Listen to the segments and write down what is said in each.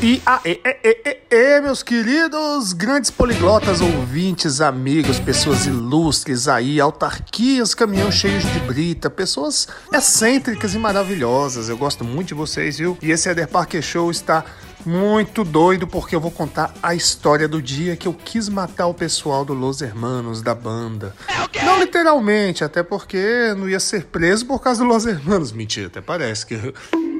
E aê, meus queridos grandes poliglotas, ouvintes, amigos, pessoas ilustres aí, autarquias, caminhões cheios de brita, pessoas excêntricas e maravilhosas. Eu gosto muito de vocês, viu? E esse Eder Parker Show está muito doido porque eu vou contar a história do dia que eu quis matar o pessoal do Los Hermanos da banda. Não literalmente, até porque não ia ser preso por causa do Los Hermanos. Mentira, até parece que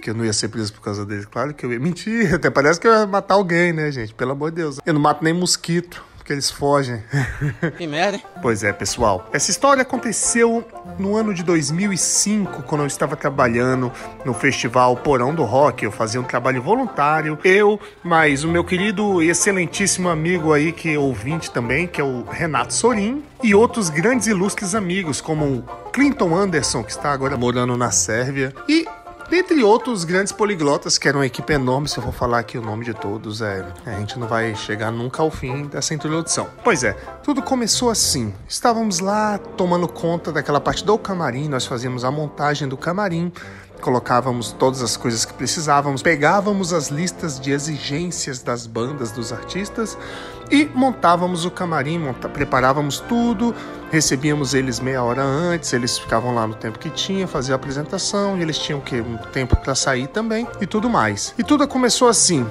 eu, que eu não ia ser preso por causa deles. Claro que eu ia. Mentira, até parece que eu ia matar alguém, né, gente? Pelo amor de Deus. Eu não mato nem mosquito porque eles fogem. Que merda, hein? Pois é, pessoal. Essa história aconteceu no ano de 2005, quando eu estava trabalhando no festival Porão do Rock. Eu fazia um trabalho voluntário. Eu, mas o meu querido e excelentíssimo amigo aí, que é ouvinte também, que é o Renato Sorin, e outros grandes ilustres amigos, como o Clinton Anderson, que está agora morando na Sérvia, e Dentre outros grandes poliglotas, que era uma equipe enorme, se eu for falar aqui o nome de todos, é, a gente não vai chegar nunca ao fim dessa introdução. Pois é, tudo começou assim. Estávamos lá tomando conta daquela parte do camarim, nós fazíamos a montagem do camarim, colocávamos todas as coisas que precisávamos, pegávamos as listas de exigências das bandas, dos artistas e montávamos o camarim, monta preparávamos tudo, recebíamos eles meia hora antes, eles ficavam lá no tempo que tinha, faziam a apresentação e eles tinham que um tempo para sair também e tudo mais. E tudo começou assim.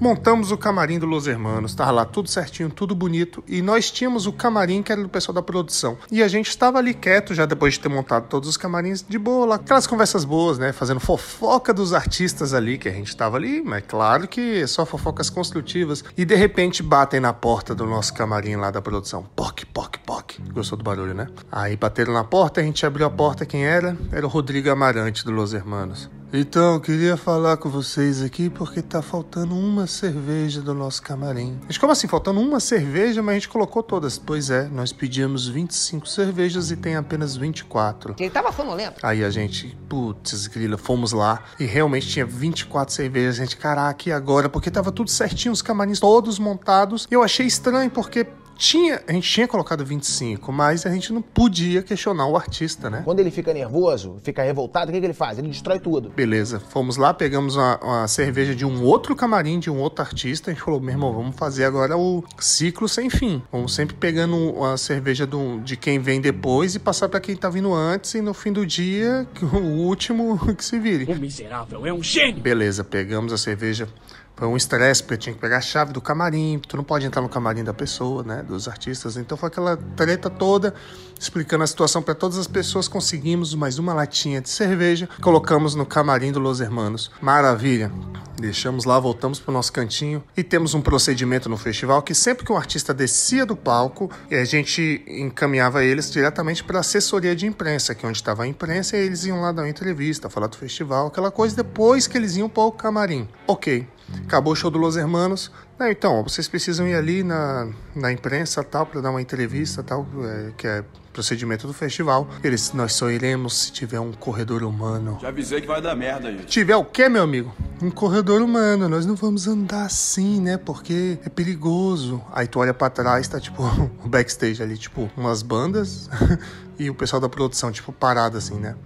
Montamos o camarim do Los Hermanos, tava lá tudo certinho, tudo bonito, e nós tínhamos o camarim que era do pessoal da produção. E a gente estava ali quieto já depois de ter montado todos os camarins de boa, lá, aquelas conversas boas, né, fazendo fofoca dos artistas ali que a gente tava ali, mas claro que só fofocas construtivas. E de repente batem na porta do nosso camarim lá da produção. Poc, poc, poc. Gostou do barulho, né? Aí bateram na porta, a gente abriu a porta, quem era? Era o Rodrigo Amarante do Los Hermanos. Então, queria falar com vocês aqui porque tá faltando uma cerveja do nosso camarim. Mas como assim, faltando uma cerveja, mas a gente colocou todas? Pois é, nós pedimos 25 cervejas e tem apenas 24. Ele tava sonolento. Aí a gente, putz, grila, fomos lá e realmente tinha 24 cervejas. A gente, caraca, e agora? Porque tava tudo certinho, os camarins todos montados. Eu achei estranho porque tinha, a gente tinha colocado 25, mas a gente não podia questionar o artista, né? Quando ele fica nervoso, fica revoltado, o que, que ele faz? Ele destrói tudo. Beleza, fomos lá, pegamos uma, uma, cerveja de um outro camarim, de um outro artista, a gente falou, meu irmão, vamos fazer agora o ciclo sem fim. Vamos sempre pegando a cerveja do, de quem vem depois e passar para quem tá vindo antes, e no fim do dia, o último que se vire. O miserável é um gênio! Beleza, pegamos a cerveja foi um estresse, porque eu tinha que pegar a chave do camarim, tu não pode entrar no camarim da pessoa, né, dos artistas. Então foi aquela treta toda, explicando a situação para todas as pessoas. Conseguimos mais uma latinha de cerveja, colocamos no camarim do Los Hermanos. Maravilha. Deixamos lá, voltamos pro nosso cantinho e temos um procedimento no festival que sempre que um artista descia do palco, a gente encaminhava eles diretamente para assessoria de imprensa, que é onde estava a imprensa, e eles iam lá dar uma entrevista, falar do festival, aquela coisa, depois que eles iam para o camarim. Ok. Acabou o show do Los Hermanos. Não, então, vocês precisam ir ali na, na imprensa tal para dar uma entrevista tal, é, que é procedimento do festival. Eles, nós só iremos se tiver um corredor humano. Já avisei que vai dar merda, gente. Tiver o quê, meu amigo? Um corredor humano. Nós não vamos andar assim, né? Porque é perigoso. Aí tu olha para trás, tá tipo o backstage ali, tipo umas bandas e o pessoal da produção, tipo parado assim, né?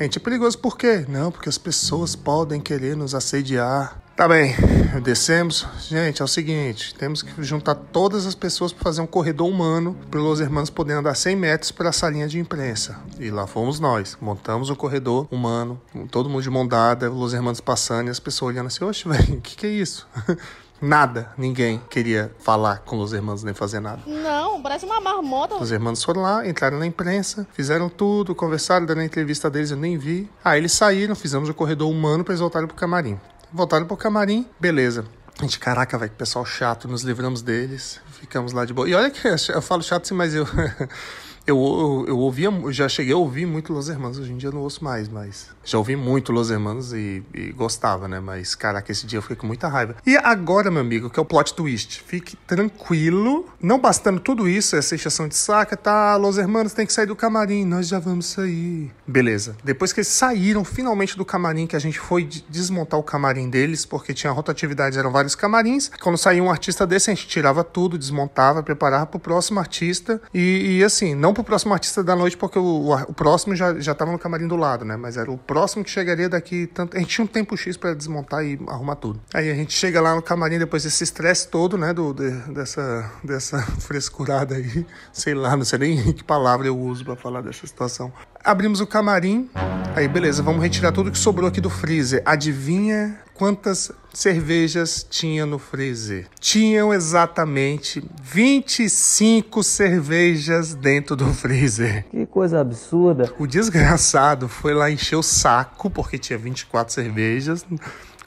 Gente, é perigoso por quê? Não, porque as pessoas podem querer nos assediar. Tá bem, descemos. Gente, é o seguinte: temos que juntar todas as pessoas para fazer um corredor humano para os irmãos poderem andar 100 metros para a salinha de imprensa. E lá fomos nós. Montamos o corredor humano, todo mundo de mão dada, os irmãos passando e as pessoas olhando assim: Oxe, velho, o que, que é isso? Nada, ninguém queria falar com os irmãos nem fazer nada. Não, parece uma marmota. Os irmãos foram lá, entraram na imprensa, fizeram tudo, conversaram, deram a entrevista deles, eu nem vi. Aí eles saíram, fizemos o corredor humano para eles voltarem pro camarim. Voltaram pro camarim, beleza. A gente, caraca, velho, que pessoal chato, nos livramos deles, ficamos lá de boa. E olha que eu falo chato sim, mas eu. Eu, eu, eu ouvia, já cheguei a ouvir muito Los Hermanos, hoje em dia não ouço mais, mas já ouvi muito Los Hermanos e, e, gostava, né? Mas, caraca, esse dia eu fiquei com muita raiva. E agora, meu amigo, que é o plot twist. Fique tranquilo. Não bastando tudo isso, essa encheção de saca, tá? Los Hermanos tem que sair do camarim, nós já vamos sair. Beleza. Depois que eles saíram finalmente do camarim, que a gente foi desmontar o camarim deles, porque tinha rotatividade, eram vários camarins. Quando saía um artista desse, a gente tirava tudo, desmontava, preparava pro próximo artista. E, e assim, não pro próximo artista da noite, porque o, o, o próximo já, já tava no camarim do lado, né? Mas era o próximo que chegaria daqui. Tanto, a gente tinha um tempo X para desmontar e arrumar tudo. Aí a gente chega lá no camarim depois desse estresse todo, né? Do, de, dessa, dessa frescurada aí. Sei lá, não sei nem que palavra eu uso para falar dessa situação. Abrimos o camarim. Aí, beleza, vamos retirar tudo que sobrou aqui do freezer. Adivinha quantas cervejas tinha no freezer? Tinham exatamente 25 cervejas dentro do freezer. Que coisa absurda. O desgraçado foi lá encher o saco, porque tinha 24 cervejas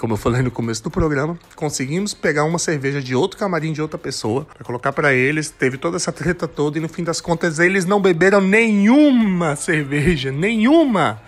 como eu falei no começo do programa, conseguimos pegar uma cerveja de outro camarim de outra pessoa para colocar para eles. Teve toda essa treta toda e no fim das contas eles não beberam nenhuma cerveja, nenhuma.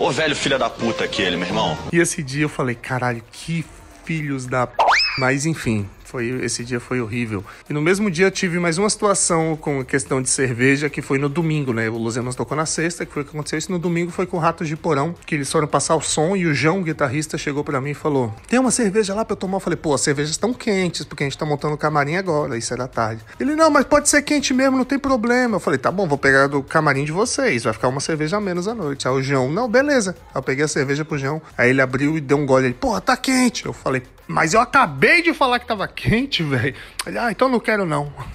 Ô velho filho da puta aquele, meu irmão. E esse dia eu falei, caralho, que filhos da p... Mas enfim, foi, esse dia foi horrível. E no mesmo dia tive mais uma situação com a questão de cerveja, que foi no domingo, né? O Luzianos tocou na sexta, que foi o que aconteceu. Isso no domingo foi com Ratos de Porão, que eles foram passar o som e o João, o guitarrista, chegou para mim e falou: Tem uma cerveja lá pra eu tomar? Eu falei: Pô, as cervejas estão quentes, porque a gente tá montando o camarim agora, isso era tarde. Ele: Não, mas pode ser quente mesmo, não tem problema. Eu falei: Tá bom, vou pegar do camarim de vocês, vai ficar uma cerveja a menos à noite. Aí o João: Não, beleza. Aí eu peguei a cerveja pro João, aí ele abriu e deu um gole. Ele: Porra, tá quente. Eu falei: mas eu acabei de falar que tava quente, velho. Ele, ah, então não quero não.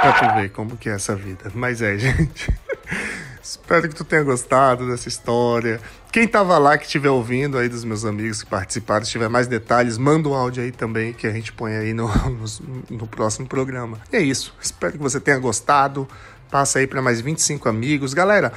pra tu ver como que é essa vida. Mas é, gente. Espero que tu tenha gostado dessa história. Quem tava lá, que estiver ouvindo aí dos meus amigos que participaram, se tiver mais detalhes, manda um áudio aí também que a gente põe aí no, no, no próximo programa. E é isso. Espero que você tenha gostado. Passa aí para mais 25 amigos. Galera,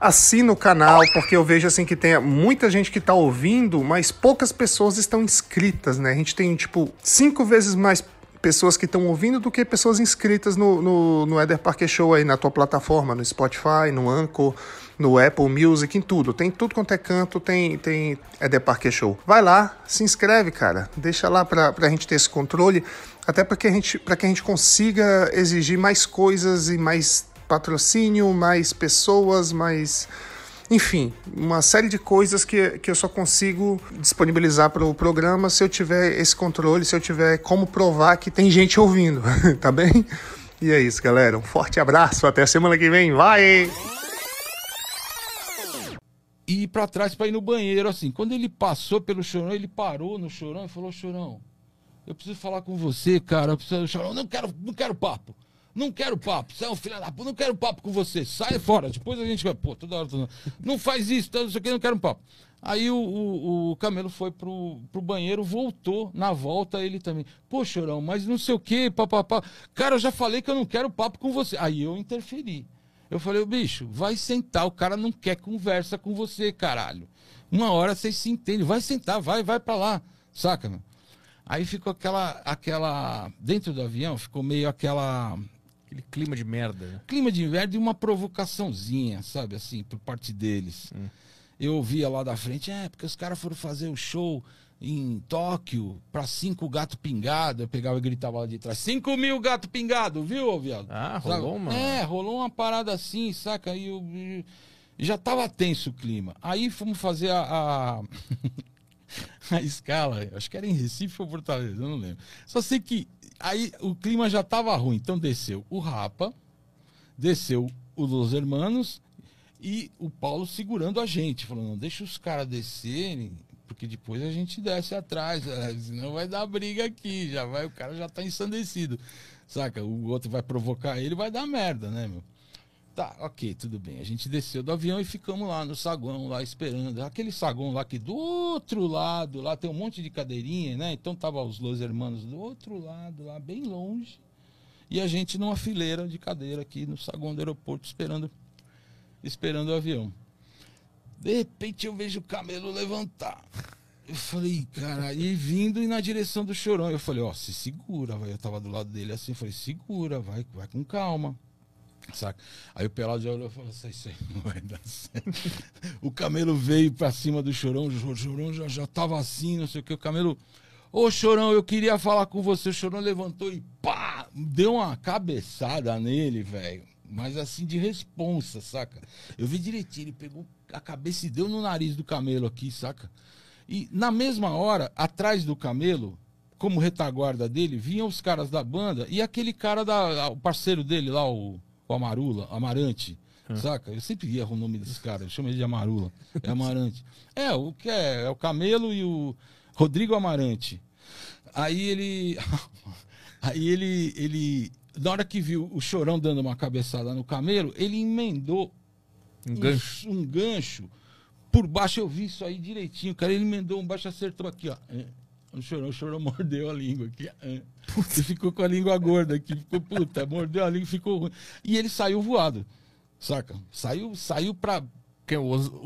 assina o canal, porque eu vejo assim que tem muita gente que está ouvindo, mas poucas pessoas estão inscritas, né? A gente tem, tipo, cinco vezes mais pessoas que estão ouvindo do que pessoas inscritas no, no, no Eder Parque Show aí na tua plataforma, no Spotify, no Anchor, no Apple Music, em tudo. Tem tudo quanto é canto, tem, tem Eder Parque Show. Vai lá, se inscreve, cara. Deixa lá pra, pra gente ter esse controle, até para que, a gente, que a gente consiga exigir mais coisas e mais patrocínio, mais pessoas, mais. Enfim, uma série de coisas que, que eu só consigo disponibilizar para o programa se eu tiver esse controle, se eu tiver como provar que tem gente ouvindo, tá bem? E é isso, galera. Um forte abraço, até a semana que vem. Vai! E para trás para ir no banheiro, assim. Quando ele passou pelo chorão, ele parou no chorão e falou: Chorão, eu preciso falar com você, cara. Eu preciso... Chorão, não quero, não quero papo. Não quero papo, você é um filho da puta, não quero papo com você, sai fora. Depois a gente vai, pô, toda hora, toda não faz isso, isso aqui, não quero um papo. Aí o, o, o, Camelo foi pro, pro banheiro, voltou, na volta ele também. Pô, chorão, mas não sei o que, papapá. Cara, eu já falei que eu não quero papo com você. Aí eu interferi. Eu falei, bicho, vai sentar, o cara não quer conversa com você, caralho. Uma hora vocês se entendem, vai sentar, vai, vai pra lá, saca, meu? Aí ficou aquela, aquela, dentro do avião, ficou meio aquela Aquele clima de merda. Né? Clima de merda e uma provocaçãozinha, sabe, assim, por parte deles. Hum. Eu ouvia lá da frente, é, porque os caras foram fazer o um show em Tóquio para cinco gato pingado. Eu pegava e gritava lá de trás: cinco mil gato pingado, viu, viado? Ah, rolou, sabe? mano. É, rolou uma parada assim, saca? E eu, já tava tenso o clima. Aí fomos fazer a. a... a escala, acho que era em Recife ou Fortaleza, eu não lembro. Só sei que Aí o clima já estava ruim, então desceu o Rapa, desceu o Los Hermanos e o Paulo segurando a gente, falando: não, deixa os caras descerem, porque depois a gente desce atrás, né? senão vai dar briga aqui, já vai, o cara já tá ensandecido, saca? O outro vai provocar ele, vai dar merda, né, meu? Tá, ok, tudo bem. A gente desceu do avião e ficamos lá no saguão, lá esperando. Aquele saguão lá que do outro lado, lá tem um monte de cadeirinha, né? Então tava os Los Hermanos do outro lado, lá bem longe. E a gente numa fileira de cadeira aqui no saguão do aeroporto esperando esperando o avião. De repente eu vejo o camelo levantar. Eu falei, cara, e vindo e na direção do chorão. Eu falei, ó, oh, se segura, vai. Eu tava do lado dele assim, falei, segura, vai, vai com calma. Saca? Aí o Pelado já olhou e falou assim: Isso aí não vai dar certo. o camelo veio pra cima do chorão, o chorão já, já tava assim, não sei o que. O camelo, ô chorão, eu queria falar com você. O chorão levantou e pá! Deu uma cabeçada nele, velho. Mas assim, de responsa, saca? Eu vi direitinho, ele pegou a cabeça e deu no nariz do camelo aqui, saca? E na mesma hora, atrás do camelo, como retaguarda dele, vinham os caras da banda e aquele cara da. O parceiro dele lá, o o Amarula, Amarante. Saca? Eu sempre erro o nome desse cara, eu chamo ele de Amarula. É Amarante. É, o que é? É o Camelo e o Rodrigo Amarante. Aí ele. Aí ele, ele. Na hora que viu o chorão dando uma cabeçada no camelo, ele emendou Um um gancho. um gancho por baixo. Eu vi isso aí direitinho. Cara, ele emendou um baixo, acertou aqui, ó. O chorão, o chorão mordeu a língua aqui. é. Ele ficou com a língua gorda aqui. Ficou, puta, mordeu a língua, ficou ruim. E ele saiu voado. Saca? Saiu, saiu pra. Que é o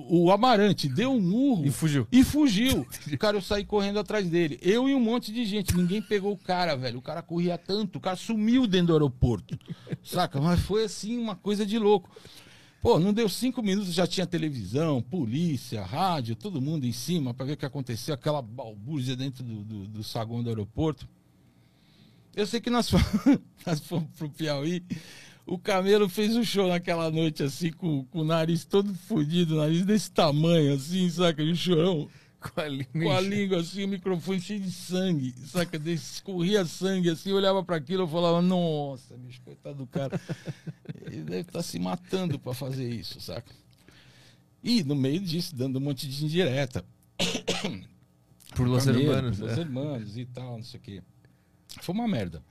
O Amarante deu um murro E fugiu. e fugiu. Cara, eu saí correndo atrás dele. Eu e um monte de gente. Ninguém pegou o cara, velho. O cara corria tanto. O cara sumiu dentro do aeroporto. Saca? Mas foi assim, uma coisa de louco. Pô, não deu cinco minutos, já tinha televisão, polícia, rádio, todo mundo em cima pra ver o que aconteceu. Aquela balbúrdia dentro do, do, do saguão do aeroporto. Eu sei que nós fomos, nós fomos pro Piauí. O Camelo fez um show naquela noite, assim, com, com o nariz todo fodido, nariz desse tamanho, assim, saca? O chorão Com a língua. com a língua assim, o microfone cheio de sangue, saca? Escorria sangue assim, eu olhava para aquilo e falava, nossa, bicho, coitado do cara. Ele deve estar se matando para fazer isso, saca? E no meio disso, dando um monte de indireta. Por Los Hermanos. por Los é. Hermanos e tal, não sei o quê. Foi uma merda.